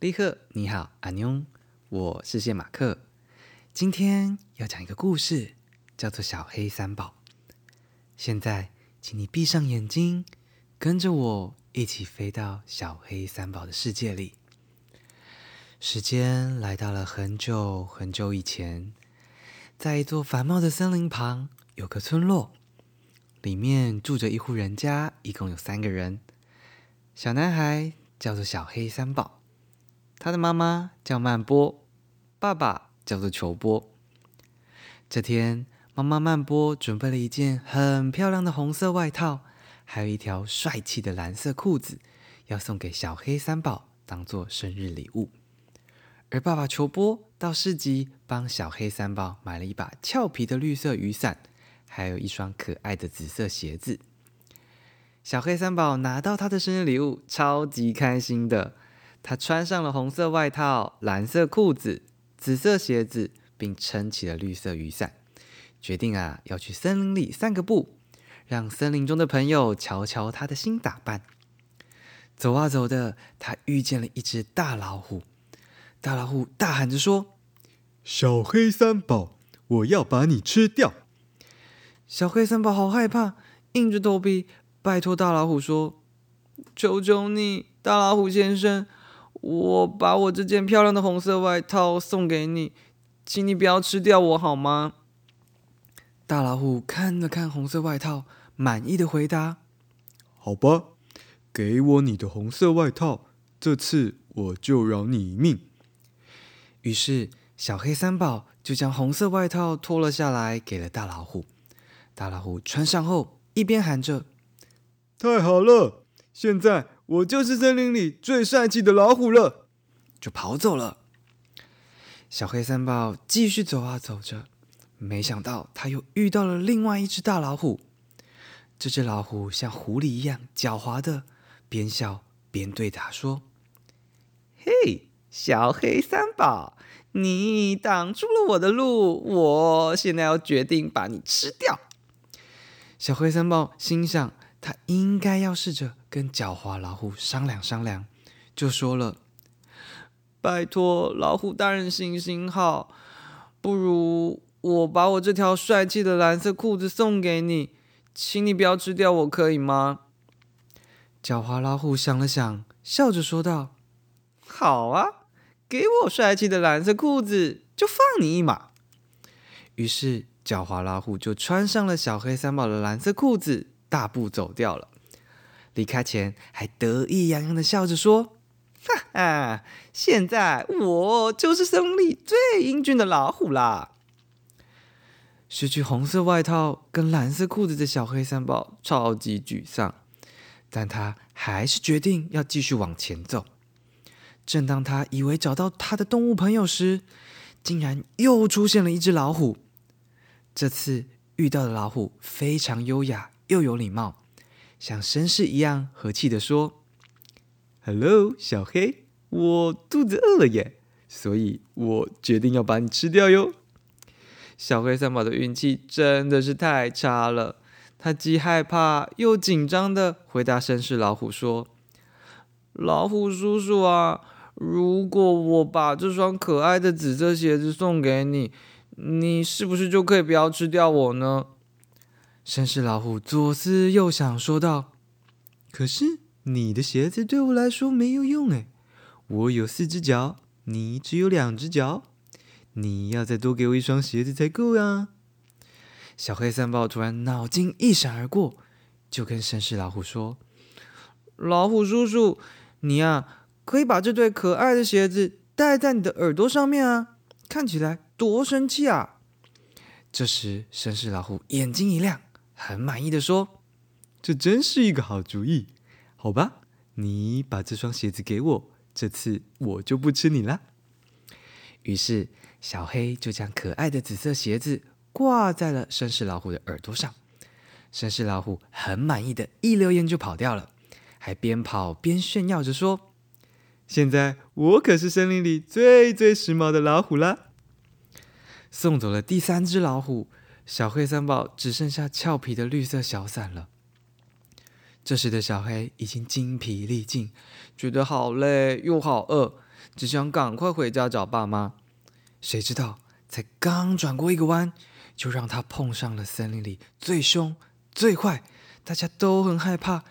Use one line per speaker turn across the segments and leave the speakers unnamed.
立刻，你好，阿妞，我是谢马克。今天要讲一个故事，叫做《小黑三宝》。现在，请你闭上眼睛，跟着我一起飞到小黑三宝的世界里。时间来到了很久很久以前，在一座繁茂的森林旁，有个村落，里面住着一户人家，一共有三个人。小男孩叫做小黑三宝，他的妈妈叫曼波，爸爸叫做球波。这天，妈妈曼波准备了一件很漂亮的红色外套，还有一条帅气的蓝色裤子，要送给小黑三宝当做生日礼物。而爸爸球波到市集帮小黑三宝买了一把俏皮的绿色雨伞，还有一双可爱的紫色鞋子。小黑三宝拿到他的生日礼物，超级开心的。他穿上了红色外套、蓝色裤子、紫色鞋子，并撑起了绿色雨伞，决定啊要去森林里散个步，让森林中的朋友瞧瞧他的新打扮。走啊走的，他遇见了一只大老虎。大老虎大喊着说：“
小黑三宝，我要把你吃掉！”
小黑三宝好害怕，硬着头皮拜托大老虎说：“求求你，大老虎先生，我把我这件漂亮的红色外套送给你，请你不要吃掉我好吗？”大老虎看了看红色外套，满意的回答：“
好吧，给我你的红色外套，这次我就饶你一命。”
于是，小黑三宝就将红色外套脱了下来，给了大老虎。大老虎穿上后，一边喊着：“
太好了，现在我就是森林里最帅气的老虎了！”
就跑走了。小黑三宝继续走啊走着，没想到他又遇到了另外一只大老虎。这只老虎像狐狸一样狡猾的，边笑边对他说：“嘿。”小黑三宝，你挡住了我的路，我现在要决定把你吃掉。小黑三宝心想，他应该要试着跟狡猾老虎商量商量，就说了：“拜托，老虎大人行行好，不如我把我这条帅气的蓝色裤子送给你，请你不要吃掉我，可以吗？”狡猾老虎想了想，笑着说道：“好啊。”给我帅气的蓝色裤子，就放你一马。于是，狡猾老虎就穿上了小黑三宝的蓝色裤子，大步走掉了。离开前，还得意洋洋的笑着说：“哈哈，现在我就是森林里最英俊的老虎啦！”失去红色外套跟蓝色裤子的小黑三宝超级沮丧，但他还是决定要继续往前走。正当他以为找到他的动物朋友时，竟然又出现了一只老虎。这次遇到的老虎非常优雅又有礼貌，像绅士一样和气的说：“Hello，小黑，我肚子饿了耶，所以我决定要把你吃掉哟。”小黑三宝的运气真的是太差了，他既害怕又紧张的回答绅士老虎说：“老虎叔叔啊。”如果我把这双可爱的紫色鞋子送给你，你是不是就可以不要吃掉我呢？绅士老虎左思右想，说道：“可是你的鞋子对我来说没有用哎，我有四只脚，你只有两只脚，你要再多给我一双鞋子才够啊！”小黑三宝突然脑筋一闪而过，就跟绅士老虎说：“老虎叔叔，你呀。”可以把这对可爱的鞋子戴在你的耳朵上面啊，看起来多神气啊！这时，绅士老虎眼睛一亮，很满意的说：“
这真是一个好主意，好吧，你把这双鞋子给我，这次我就不吃你了。”
于是，小黑就将可爱的紫色鞋子挂在了绅士老虎的耳朵上。绅士老虎很满意的一溜烟就跑掉了，还边跑边炫耀着说。
现在我可是森林里最最时髦的老虎啦！
送走了第三只老虎，小黑三宝只剩下俏皮的绿色小伞了。这时的小黑已经精疲力尽，觉得好累又好饿，只想赶快回家找爸妈。谁知道，才刚转过一个弯，就让他碰上了森林里最凶、最坏、大家都很害怕、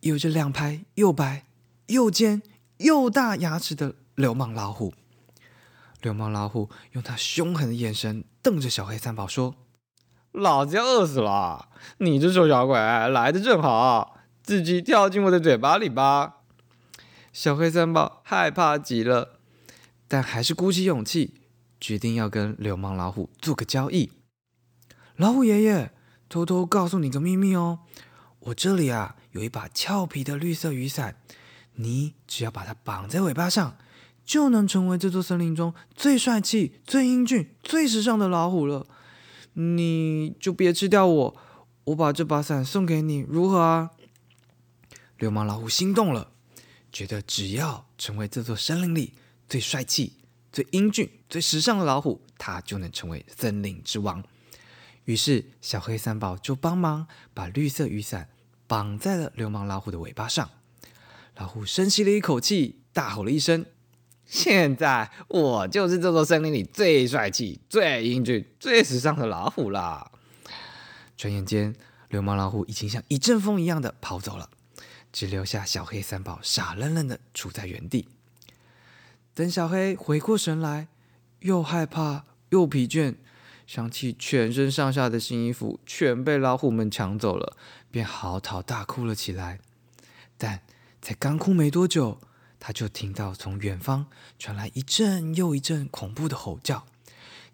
有着两排又白又尖又大牙齿的流氓老虎。流氓老虎用他凶狠的眼神瞪着小黑三宝说：“
老子要饿死了！你这臭小鬼来的正好，自己跳进我的嘴巴里吧！”
小黑三宝害怕极了，但还是鼓起勇气。决定要跟流氓老虎做个交易。老虎爷爷，偷偷告诉你个秘密哦，我这里啊有一把俏皮的绿色雨伞，你只要把它绑在尾巴上，就能成为这座森林中最帅气、最英俊、最时尚的老虎了。你就别吃掉我，我把这把伞送给你，如何啊？流氓老虎心动了，觉得只要成为这座森林里最帅气。最英俊、最时尚的老虎，它就能成为森林之王。于是，小黑三宝就帮忙把绿色雨伞绑在了流氓老虎的尾巴上。老虎深吸了一口气，大吼了一声：“
现在我就是这座森林里最帅气、最英俊、最时尚的老虎了！”
转眼间，流氓老虎已经像一阵风一样的跑走了，只留下小黑三宝傻愣愣的杵在原地。等小黑回过神来，又害怕又疲倦，想起全身上下的新衣服全被老虎们抢走了，便嚎啕大哭了起来。但才刚哭没多久，他就听到从远方传来一阵又一阵恐怖的吼叫，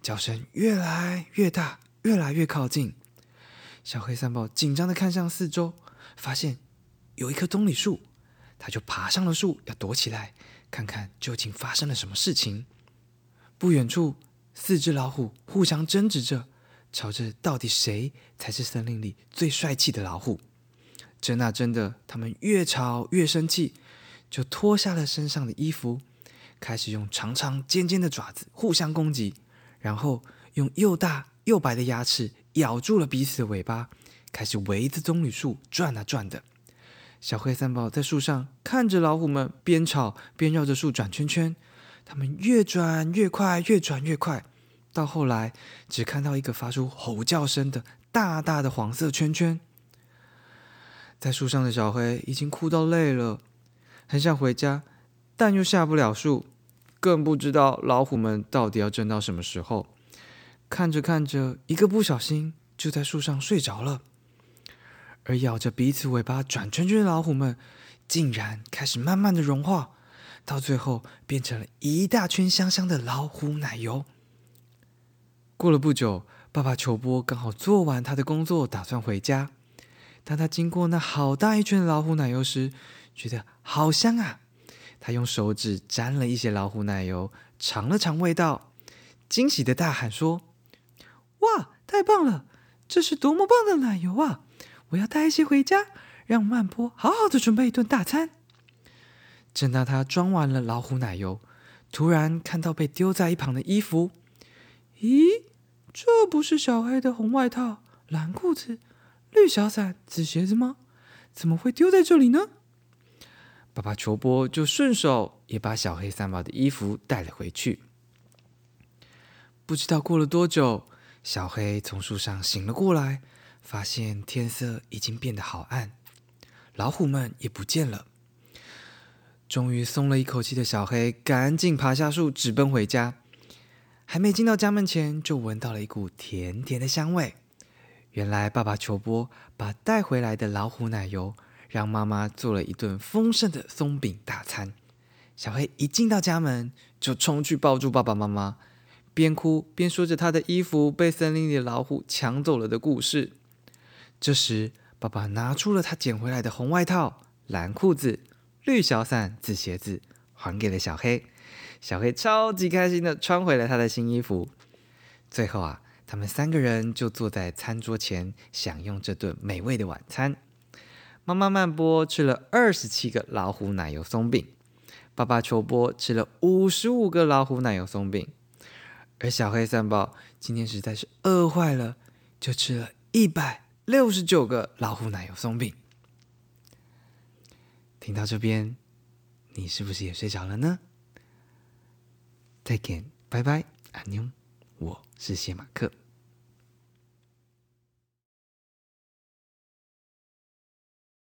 叫声越来越大，越来越靠近。小黑三宝紧张的看向四周，发现有一棵棕榈树，他就爬上了树，要躲起来。看看究竟发生了什么事情。不远处，四只老虎互相争执着，吵着到底谁才是森林里最帅气的老虎。争啊争的，他们越吵越生气，就脱下了身上的衣服，开始用长长尖尖的爪子互相攻击，然后用又大又白的牙齿咬住了彼此的尾巴，开始围着棕榈树转啊转的。小黑三宝在树上看着老虎们边吵边绕着树转圈圈，他们越转越快，越转越快，到后来只看到一个发出吼叫声的大大的黄色圈圈。在树上的小黑已经哭到累了，很想回家，但又下不了树，更不知道老虎们到底要争到什么时候。看着看着，一个不小心就在树上睡着了。而咬着彼此尾巴转圈圈的老虎们，竟然开始慢慢的融化，到最后变成了一大圈香香的老虎奶油。过了不久，爸爸球波刚好做完他的工作，打算回家。当他经过那好大一圈的老虎奶油时，觉得好香啊！他用手指沾了一些老虎奶油，尝了尝味道，惊喜的大喊说：“哇，太棒了！这是多么棒的奶油啊！”我要带一些回家，让曼波好好的准备一顿大餐。正当他装完了老虎奶油，突然看到被丢在一旁的衣服。咦，这不是小黑的红外套、蓝裤子、绿小伞、紫鞋子吗？怎么会丢在这里呢？爸爸球波就顺手也把小黑三毛的衣服带了回去。不知道过了多久，小黑从树上醒了过来。发现天色已经变得好暗，老虎们也不见了。终于松了一口气的小黑，赶紧爬下树，直奔回家。还没进到家门前，就闻到了一股甜甜的香味。原来爸爸球波把带回来的老虎奶油，让妈妈做了一顿丰盛的松饼大餐。小黑一进到家门，就冲去抱住爸爸妈妈，边哭边说着他的衣服被森林里的老虎抢走了的故事。这时，爸爸拿出了他捡回来的红外套、蓝裤子、绿小伞、紫鞋子，还给了小黑。小黑超级开心的穿回了他的新衣服。最后啊，他们三个人就坐在餐桌前享用这顿美味的晚餐。妈妈曼波吃了二十七个老虎奶油松饼，爸爸球波吃了五十五个老虎奶油松饼，而小黑三宝今天实在是饿坏了，就吃了一百。六十九个老虎奶油松饼，听到这边，你是不是也睡着了呢？再见，拜拜，阿妞，我是谢马克。